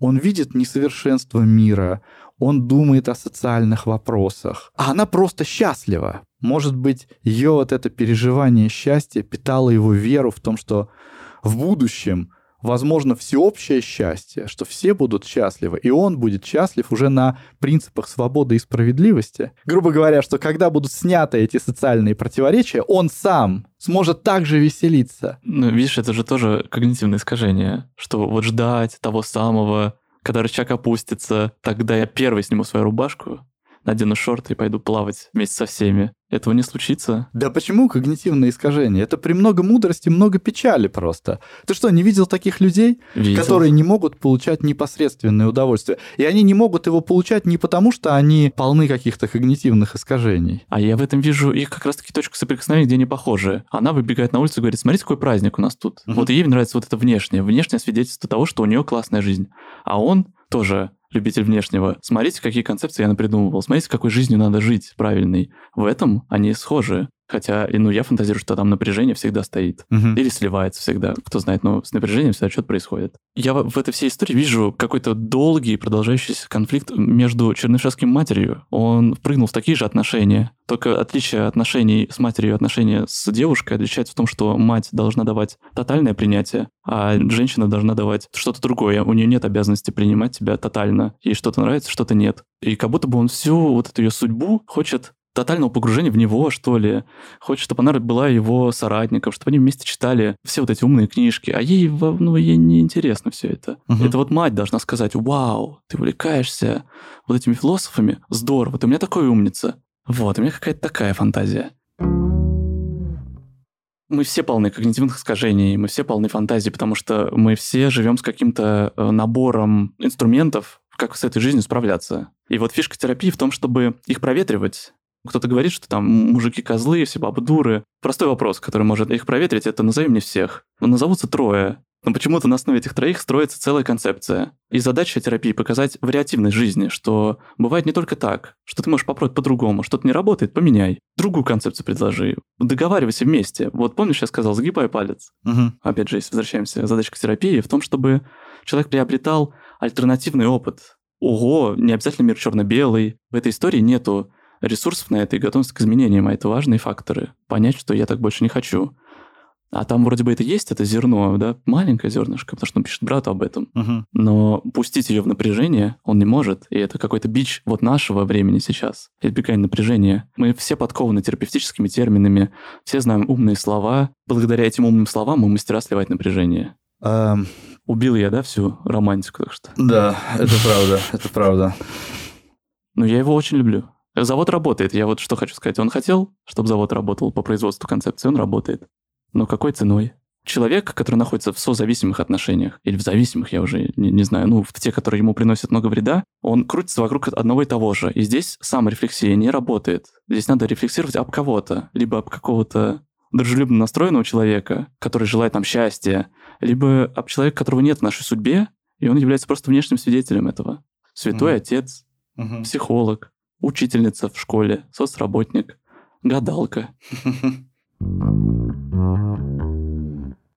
Он видит несовершенство мира, он думает о социальных вопросах, а она просто счастлива. Может быть, ее вот это переживание счастья питало его веру в том, что в будущем возможно всеобщее счастье, что все будут счастливы, и он будет счастлив уже на принципах свободы и справедливости. Грубо говоря, что когда будут сняты эти социальные противоречия, он сам сможет также веселиться. Ну, видишь, это же тоже когнитивное искажение, что вот ждать того самого, когда рычаг опустится, тогда я первый сниму свою рубашку, надену шорты и пойду плавать вместе со всеми. Этого не случится. Да почему когнитивное искажение? Это при много мудрости, много печали просто. Ты что, не видел таких людей, Видел. которые не могут получать непосредственное удовольствие? И они не могут его получать не потому, что они полны каких-то когнитивных искажений. А я в этом вижу их как раз-таки точку соприкосновения, где они похожи. Она выбегает на улицу и говорит, смотрите, какой праздник у нас тут. Мгм. Вот ей нравится вот это внешнее. Внешнее свидетельство того, что у нее классная жизнь. А он тоже любитель внешнего. Смотрите, какие концепции я напридумывал. Смотрите, какой жизнью надо жить правильной. В этом они схожи. Хотя, ну, я фантазирую, что там напряжение всегда стоит. Мгм. Или сливается всегда, кто знает, но с напряжением всегда что-то происходит. Я в в этой всей истории вижу какой-то долгий продолжающийся конфликт между Чернышевским и матерью. Он впрыгнул в такие же отношения. Только отличие отношений с матерью и отношения с девушкой отличается в том, что мать должна давать тотальное принятие, а женщина должна давать что-то другое. У нее нет обязанности принимать тебя тотально. Ей что-то нравится, что-то нет. И как будто бы он всю вот эту ее судьбу хочет тотального погружения в него, что ли. Хочет, чтобы она была его соратником, чтобы они вместе читали все вот эти умные книжки. А ей, ну, ей не интересно все это. Мгм. Это вот мать должна сказать, вау, ты увлекаешься вот этими философами, здорово, ты у меня такой умница. Вот, у меня какая-то такая фантазия. Мы все полны когнитивных искажений, мы все полны фантазий, потому что мы все живем с каким-то э, набором инструментов, как с этой жизнью справляться. И вот фишка терапии в том, чтобы их проветривать. Кто-то говорит, что там мужики козлы, все бабы дуры. Простой вопрос, который может их проветрить, это назови мне всех. Ну, Назовутся трое. Но почему-то на основе этих троих строится целая концепция. И задача терапии показать вариативность жизни, что бывает не только так, что ты можешь попробовать по-другому, что-то не работает, поменяй. Другую концепцию предложи. Договаривайся вместе. Вот помнишь, я сказал, сгибай палец. Мгм. Опять же, если возвращаемся к задачке терапии, в том, чтобы человек приобретал альтернативный опыт. Ого, не обязательно мир черно-белый. В этой истории нету ресурсов на это и готовности к изменениям, а это важные факторы. Понять, что я так больше не хочу. А там вроде бы это есть, это зерно, да, маленькое зернышко, потому что он пишет брату об этом. Мгм. Но пустить ее в напряжение он не может. И это какой-то бич вот нашего времени сейчас. Избегание напряжения. Мы все подкованы терапевтическими терминами, все знаем умные слова. Благодаря этим умным словам мы мастера сливать напряжение. Эм, Убил я, да, всю романтику, так что. Да, это правда, это правда. Но я его очень люблю. Завод работает. Я вот что хочу сказать. Он хотел, чтобы завод работал по производству концепции. Он работает. Но какой ценой? Человек, который находится в созависимых отношениях, или в зависимых, я уже не, не знаю, ну, в те, которые ему приносят много вреда, он крутится вокруг одного и того же. И здесь саморефлексия не работает. Здесь надо рефлексировать об кого-то, либо об какого-то дружелюбно настроенного человека, который желает нам счастья, либо об человеке, которого нет в нашей судьбе, и он является просто внешним свидетелем этого. Святой Мгм. отец, Мгм. психолог, учительница в школе, соцработник, гадалка.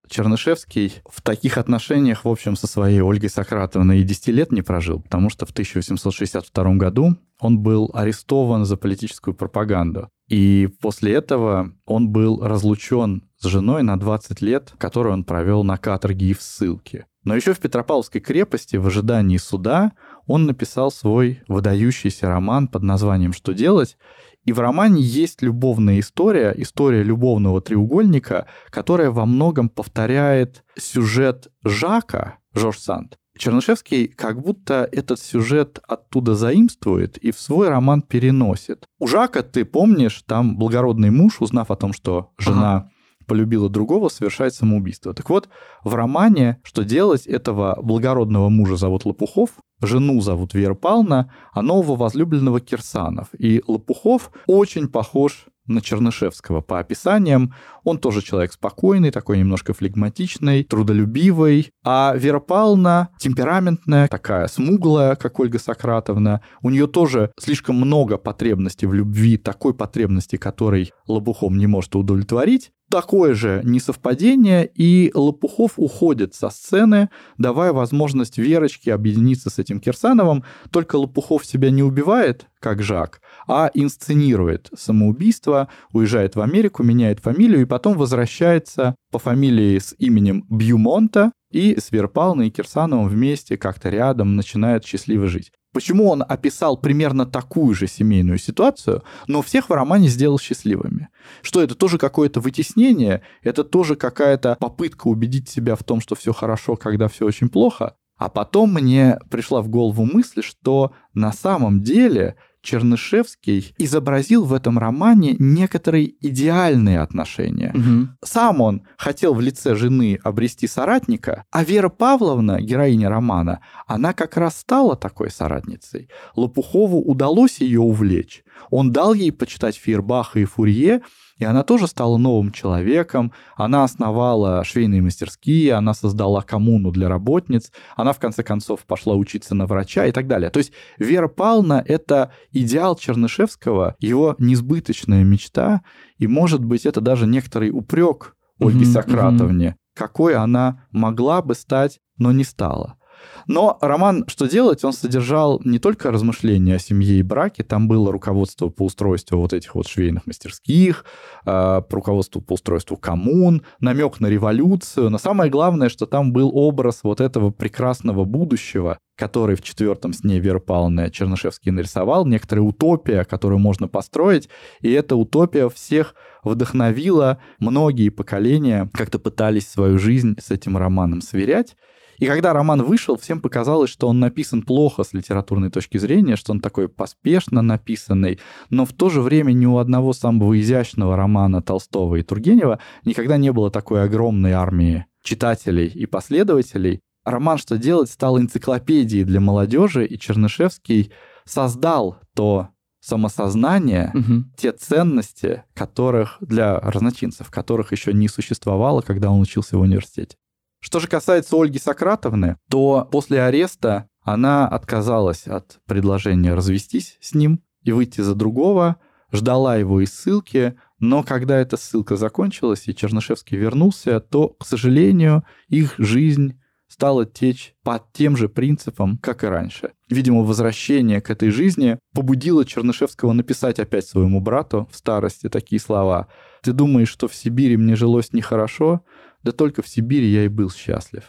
Чернышевский в таких отношениях, в общем, со своей Ольгой Сократовной и 10 лет не прожил, потому что в 1862 году он был арестован за политическую пропаганду. И после этого он был разлучен с женой на 20 лет, которую он провел на каторге и в ссылке. Но еще в Петропавловской крепости в ожидании суда он написал свой выдающийся роман под названием «Что делать?». И в романе есть любовная история, история любовного треугольника, которая во многом повторяет сюжет Жака, Жорж Санд. Чернышевский как будто этот сюжет оттуда заимствует и в свой роман переносит. У Жака, ты помнишь, там благородный муж, узнав о том, что жена полюбила другого, совершает самоубийство. Так вот, в романе «Что делать?» этого благородного мужа зовут Лопухов, жену зовут Вера Павловна, а нового возлюбленного Кирсанов. И Лопухов очень похож на Чернышевского по описаниям. Он тоже человек спокойный, такой немножко флегматичный, трудолюбивый. А Вера Павловна темпераментная, такая смуглая, как Ольга Сократовна. У нее тоже слишком много потребностей в любви, такой потребности, которой Лопухов не может удовлетворить такое же несовпадение, и Лопухов уходит со сцены, давая возможность Верочке объединиться с этим Кирсановым. Только Лопухов себя не убивает, как Жак, а инсценирует самоубийство, уезжает в Америку, меняет фамилию и потом возвращается по фамилии с именем Бьюмонта и с Верпалной и Кирсановым вместе как-то рядом начинают счастливо жить. Почему он описал примерно такую же семейную ситуацию, но всех в романе сделал счастливыми? Что это тоже какое-то вытеснение, это тоже какая-то попытка убедить себя в том, что все хорошо, когда все очень плохо? А потом мне пришла в голову мысль, что на самом деле Чернышевский изобразил в этом романе некоторые идеальные отношения. Угу. Сам он хотел в лице жены обрести соратника, а Вера Павловна, героиня романа, она как раз стала такой соратницей. Лопухову удалось ее увлечь. Он дал ей почитать Фейербаха и Фурье, и она тоже стала новым человеком, она основала швейные мастерские, она создала коммуну для работниц, она в конце концов пошла учиться на врача и так далее. То есть Вера Павловна — это идеал Чернышевского, его несбыточная мечта, и, может быть, это даже некоторый упрек Ольге mm-hmm, Сократовне, mm-hmm. какой она могла бы стать, но не стала. Но роман «Что делать?» он содержал не только размышления о семье и браке, там было руководство по устройству вот этих вот швейных мастерских, э, руководство по устройству коммун, намек на революцию. Но самое главное, что там был образ вот этого прекрасного будущего, который в четвертом сне Веры Павловны Чернышевский нарисовал, некоторая утопия, которую можно построить, и эта утопия всех вдохновила, многие поколения как-то пытались свою жизнь с этим романом сверять, и когда роман вышел, всем показалось, что он написан плохо с литературной точки зрения, что он такой поспешно написанный, но в то же время ни у одного самого изящного романа Толстого и Тургенева никогда не было такой огромной армии читателей и последователей. Роман «Что делать» стал энциклопедией для молодежи, и Чернышевский создал то самосознание, угу. те ценности, которых для разночинцев, которых еще не существовало, когда он учился в университете. Что же касается Ольги Сократовны, то после ареста она отказалась от предложения развестись с ним и выйти за другого, ждала его из ссылки, но когда эта ссылка закончилась и Чернышевский вернулся, то, к сожалению, их жизнь стала течь по тем же принципам, как и раньше. Видимо, возвращение к этой жизни побудило Чернышевского написать опять своему брату в старости такие слова. «Ты думаешь, что в Сибири мне жилось нехорошо? Да только в Сибири я и был счастлив.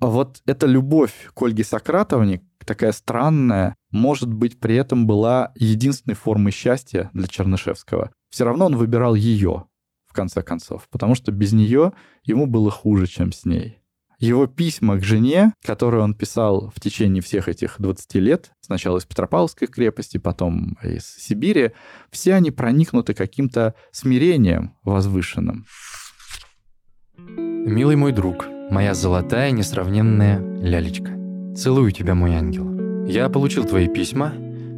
А вот эта любовь к Ольге Сократовне, такая странная, может быть, при этом была единственной формой счастья для Чернышевского. Все равно он выбирал ее, в конце концов, потому что без нее ему было хуже, чем с ней. Его письма к жене, которые он писал в течение всех этих 20 лет, сначала из Петропавловской крепости, потом из Сибири, все они проникнуты каким-то смирением возвышенным. Милый мой друг, моя золотая несравненная лялечка. Целую тебя, мой ангел. Я получил твои письма.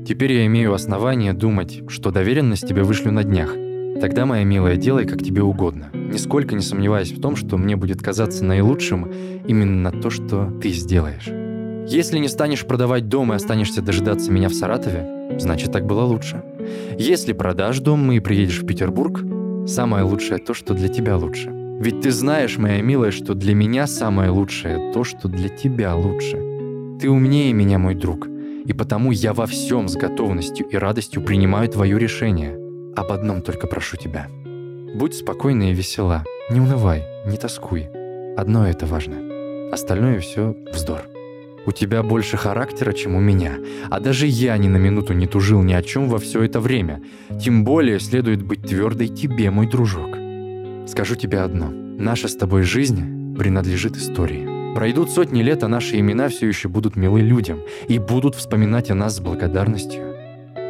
Теперь я имею основание думать, что доверенность тебе вышлю на днях. Тогда, моя милая, делай, как тебе угодно. Нисколько не сомневаясь в том, что мне будет казаться наилучшим именно то, что ты сделаешь. Если не станешь продавать дом и останешься дожидаться меня в Саратове, значит, так было лучше. Если продашь дом и приедешь в Петербург, самое лучшее то, что для тебя лучше. Ведь ты знаешь, моя милая, что для меня самое лучшее то, что для тебя лучше. Ты умнее меня, мой друг, и потому я во всем с готовностью и радостью принимаю твое решение. Об одном только прошу тебя. Будь спокойна и весела, не унывай, не тоскуй. Одно это важно. Остальное все вздор. У тебя больше характера, чем у меня. А даже я ни на минуту не тужил ни о чем во все это время. Тем более следует быть твердой тебе, мой дружок. Скажу тебе одно. Наша с тобой жизнь принадлежит истории. Пройдут сотни лет, а наши имена все еще будут милы людям и будут вспоминать о нас с благодарностью.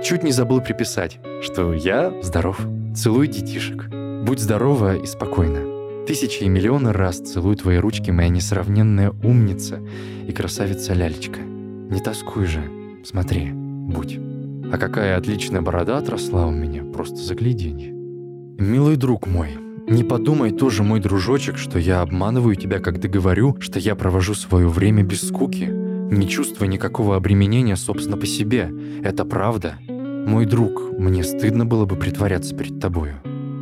Чуть не забыл приписать, что я здоров. Целуй детишек. Будь здорова и спокойна. Тысячи и миллионы раз целую твои ручки, моя несравненная умница и красавица лялечка. Не тоскуй же, смотри, будь. А какая отличная борода отросла у меня, просто загляденье. Милый друг мой, не подумай тоже, мой дружочек, что я обманываю тебя, когда говорю, что я провожу свое время без скуки, не чувствуя никакого обременения, собственно, по себе. Это правда. Мой друг, мне стыдно было бы притворяться перед тобою.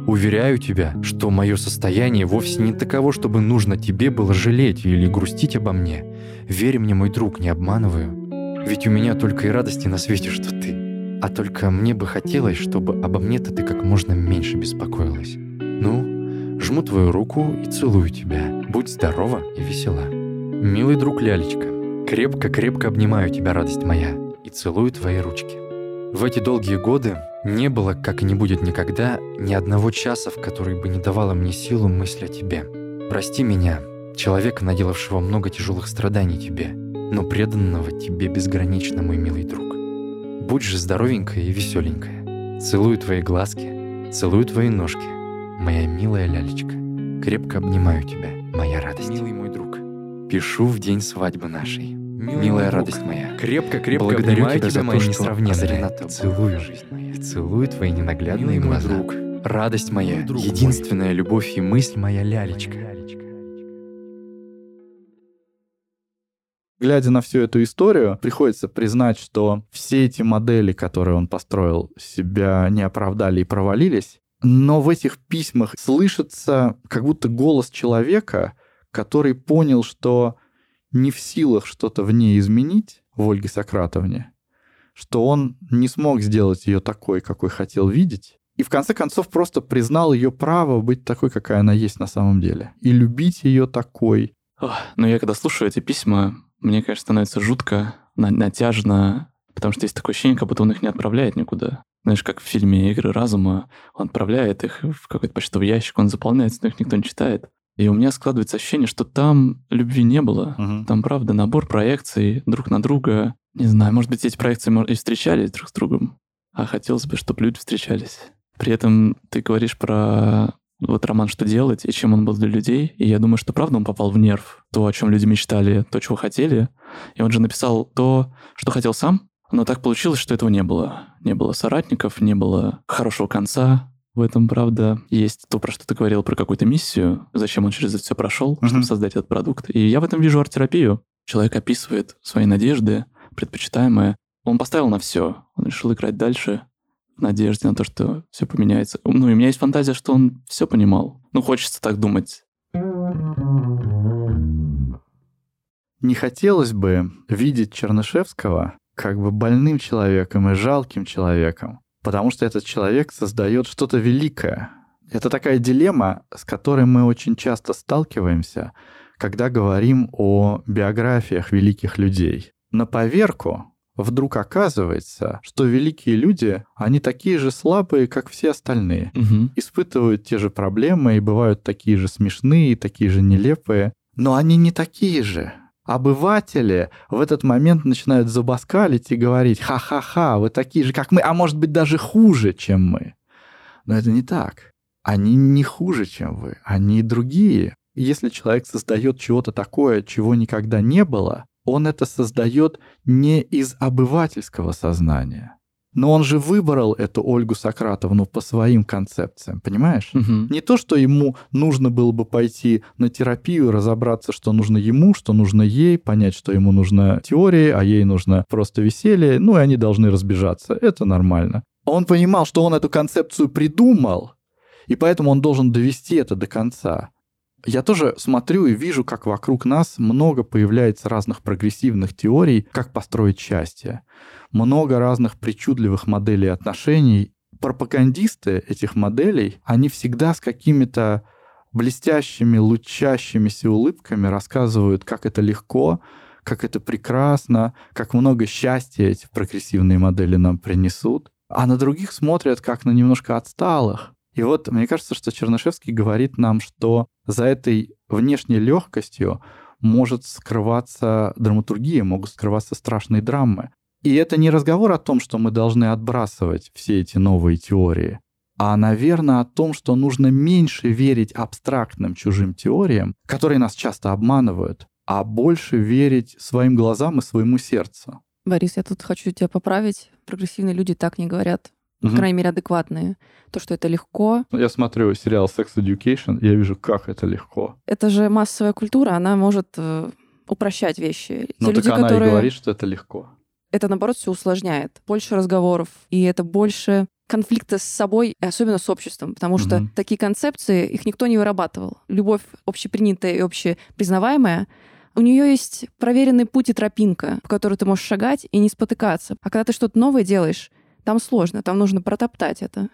Уверяю тебя, что мое состояние вовсе не таково, чтобы нужно тебе было жалеть или грустить обо мне. Верь мне, мой друг, не обманываю. Ведь у меня только и радости на свете, что ты. А только мне бы хотелось, чтобы обо мне-то ты как можно меньше беспокоилась. Ну, жму твою руку и целую тебя. Будь здорова и весела. Милый друг Лялечка, крепко-крепко обнимаю тебя, радость моя, и целую твои ручки. В эти долгие годы не было, как и не будет никогда, ни одного часа, в который бы не давала мне силу мысль о тебе. Прости меня, человека, наделавшего много тяжелых страданий тебе, но преданного тебе безгранично, мой милый друг. Будь же здоровенькая и веселенькая. Целую твои глазки, целую твои ножки, моя милая лялечка. Крепко обнимаю тебя, моя радость. Милый мой друг, пишу в день свадьбы нашей. Милая, Милая радость моя, крепко-крепко Благодарю обнимаю тебя тебя, за моя то, что несравненная. Целую, жизнь моя. целую твои ненаглядные Милый мой глаза. друг, Радость моя, мой друг единственная любовь и мысль моя лялечка. Глядя на всю эту историю, приходится признать, что все эти модели, которые он построил, себя не оправдали и провалились. Но в этих письмах слышится как будто голос человека, который понял, что не в силах что-то в ней изменить, в Ольге Сократовне, что он не смог сделать ее такой, какой хотел видеть, и в конце концов просто признал ее право быть такой, какая она есть на самом деле, и любить ее такой. Ох, но я когда слушаю эти письма, мне, конечно, становится жутко, на- натяжно, потому что есть такое ощущение, как будто он их не отправляет никуда. Знаешь, как в фильме «Игры разума», он отправляет их в какой-то почтовый ящик, он заполняется, но их никто не читает. И у меня складывается ощущение, что там любви не было. Там, правда, набор проекций друг на друга. Не знаю, может быть, эти проекции и встречались друг с другом, а хотелось бы, чтобы люди встречались. При этом ты говоришь про вот роман «Что делать» и чем он был для людей. И я думаю, что правда он попал в нерв. То, о чем люди мечтали, то, чего хотели. И он же написал то, что хотел сам, но так получилось, что этого не было. Не было соратников, не было хорошего конца. В этом, правда, есть то, про что ты говорил, про какую-то миссию, зачем он через это все прошел, Мгм. чтобы создать этот продукт. И я в этом вижу арт-терапию. Человек описывает свои надежды, предпочитаемое. Он поставил на все. Он решил играть дальше в надежде на то, что все поменяется. Ну, и у меня есть фантазия, что он все понимал. Ну, хочется так думать. Не хотелось бы видеть Чернышевского как бы больным человеком и жалким человеком, потому что этот человек создает что-то великое. Это такая дилемма, с которой мы очень часто сталкиваемся, когда говорим о биографиях великих людей. На поверку вдруг оказывается, что великие люди, они такие же слабые, как все остальные Мгм. испытывают те же проблемы и бывают такие же смешные, такие же нелепые, но они не такие же. Обыватели в этот момент начинают забаскалить и говорить «Ха-ха-ха, вы такие же, как мы, а может быть даже хуже, чем мы». Но это не так. Они не хуже, чем вы, они другие. Если человек создает чего-то такое, чего никогда не было, он это создает не из обывательского сознания. Но он же выбрал эту Ольгу Сократовну по своим концепциям, понимаешь? Мгм. Не то, что ему нужно было бы пойти на терапию, разобраться, что нужно ему, что нужно ей, понять, что ему нужна теория, а ей нужно просто веселье, ну и они должны разбежаться. Это нормально. Он понимал, что он эту концепцию придумал, и поэтому он должен довести это до конца. Я тоже смотрю и вижу, как вокруг нас много появляется разных прогрессивных теорий, как построить счастье. Много разных причудливых моделей отношений. Пропагандисты этих моделей, они всегда с какими-то блестящими, лучащимися улыбками рассказывают, как это легко, как это прекрасно, как много счастья эти прогрессивные модели нам принесут. А на других смотрят как на немножко отсталых. И вот мне кажется, что Чернышевский говорит нам, что за этой внешней легкостью может скрываться драматургия, могут скрываться страшные драмы. И это не разговор о том, что мы должны отбрасывать все эти новые теории. а, наверное, о том, что нужно меньше верить абстрактным чужим теориям, которые нас часто обманывают, а больше верить своим глазам и своему сердцу. Борис, я тут хочу тебя поправить. Прогрессивные люди так не говорят. По крайней мере, адекватные. То, что это легко. Я смотрю сериал Sex Education, и я вижу, как это легко. Это же массовая культура, она может э, упрощать вещи. Ну, Те так люди, она которые... и говорит, что это легко. Это, наоборот, все усложняет. Больше разговоров, и это больше конфликта с собой, особенно с обществом, потому что Мгм. такие концепции, их никто не вырабатывал. Любовь общепринятая и общепризнаваемая, у нее есть проверенный путь и тропинка, по которой ты можешь шагать и не спотыкаться. А когда ты что-то новое делаешь, там сложно, там нужно протоптать это.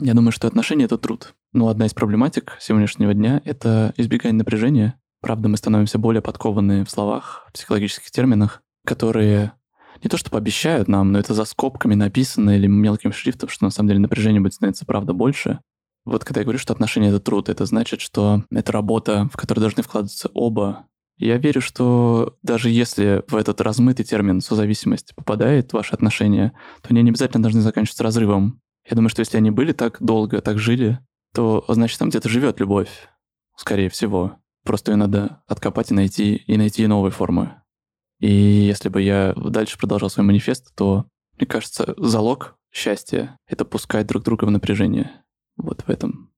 Я думаю, что отношения — это труд. Но одна из проблематик сегодняшнего дня — это избегание напряжения. Правда, мы становимся более подкованы в словах, в психологических терминах, которые не то чтобы обещают нам, но это за скобками написано или мелким шрифтом, что на самом деле напряжение будет становиться, правда, больше. Вот когда я говорю, что отношения — это труд, это значит, что это работа, в которой должны вкладываться оба. Я верю, что даже если в этот размытый термин созависимость попадает в ваши отношения, то они не обязательно должны заканчиваться разрывом. Я думаю, что если они были так долго, так жили, то значит там где-то живет любовь, скорее всего. Просто ее надо откопать и найти, и найти новые формы. И если бы я дальше продолжал свой манифест, то, мне кажется, залог счастья — это пускать друг друга в напряжение. Вот в этом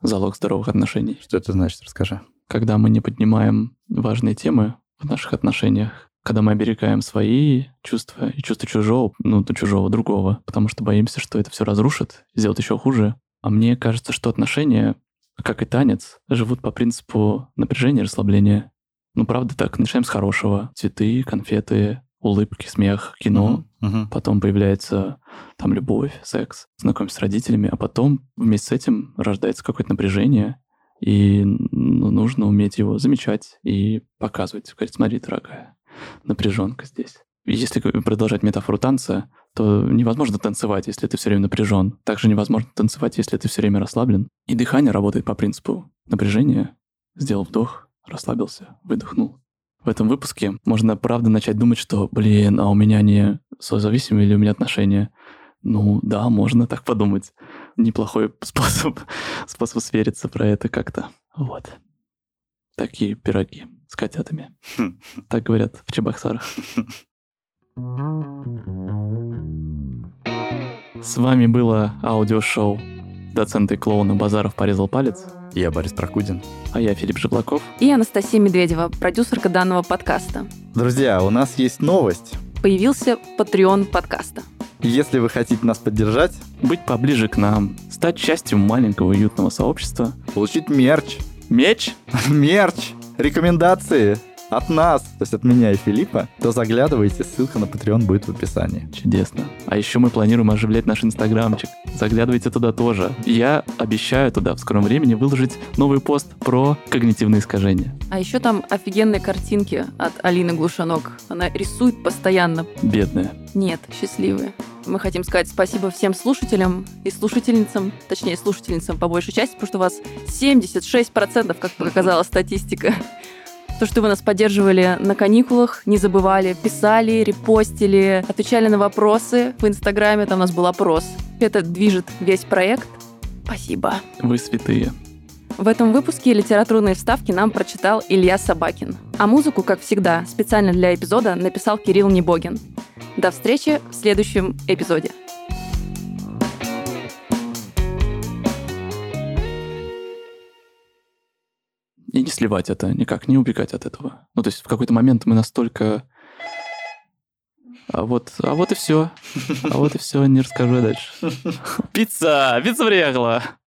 залог здоровых отношений. Что это значит? Расскажи. Когда мы не поднимаем важные темы в наших отношениях, когда мы оберегаем свои чувства и чувства чужого, ну, то чужого, другого, потому что боимся, что это все разрушит, сделает еще хуже. А мне кажется, что отношения, как и танец, живут по принципу напряжения и расслабления. Ну, правда так, начинаем с хорошего. Цветы, конфеты, улыбки, смех, кино. Мгм, мгм. Потом появляется там любовь, секс, знакомство с родителями, а потом вместе с этим рождается какое-то напряжение, и ну, нужно уметь его замечать и показывать. Говорить, смотри, дорогая, напряженка здесь. Если продолжать метафору танца, то невозможно танцевать, если ты все время напряжен. Также невозможно танцевать, если ты все время расслаблен. И дыхание работает по принципу напряжения. Сделал вдох, расслабился, выдохнул. В этом выпуске можно, правда, начать думать, что, блин, а у меня не созависимые или у меня отношения. Ну, да, можно так подумать. Неплохой способ, способ свериться про это как-то. Вот. Такие пироги с котятами. Хм. Так говорят в Чебоксарах. С вами было аудиошоу «Доцент и клоуна Базаров порезал палец», Я Борис Прокудин. а я Филипп Жеблаков. И Анастасия Медведева, продюсерка данного подкаста. Друзья, у нас есть новость. Появился Patreon подкаста. Если вы хотите нас поддержать, Быть поближе к нам, стать частью маленького уютного сообщества. получить мерч, Меч? мерч, рекомендации от нас, то есть от меня и Филиппа, то заглядывайте, ссылка на Patreon будет в описании. Чудесно. А еще мы планируем оживлять наш инстаграмчик. Заглядывайте туда тоже. Я обещаю туда в скором времени выложить новый пост про когнитивные искажения. А еще там офигенные картинки от Алины Глушанок. Она рисует постоянно. Бедная. Нет, счастливые. Мы хотим сказать спасибо всем слушателям и слушательницам, точнее, слушательницам по большей части, потому что у вас 76%, как показала статистика. То, что вы нас поддерживали на каникулах, не забывали, писали, репостили, отвечали на вопросы в Инстаграме, там у нас был опрос. Это движет весь проект. Спасибо. Вы святые. В этом выпуске литературные вставки нам прочитал Илья Собакин. А музыку, как всегда, специально для эпизода написал Кирилл Небогин. До встречи в следующем эпизоде. И не сливать это, никак не убегать от этого. Ну, то есть в какой-то момент мы настолько... А вот, а вот и все. А вот и все, не расскажу я дальше. Пицца! Пицца приехала!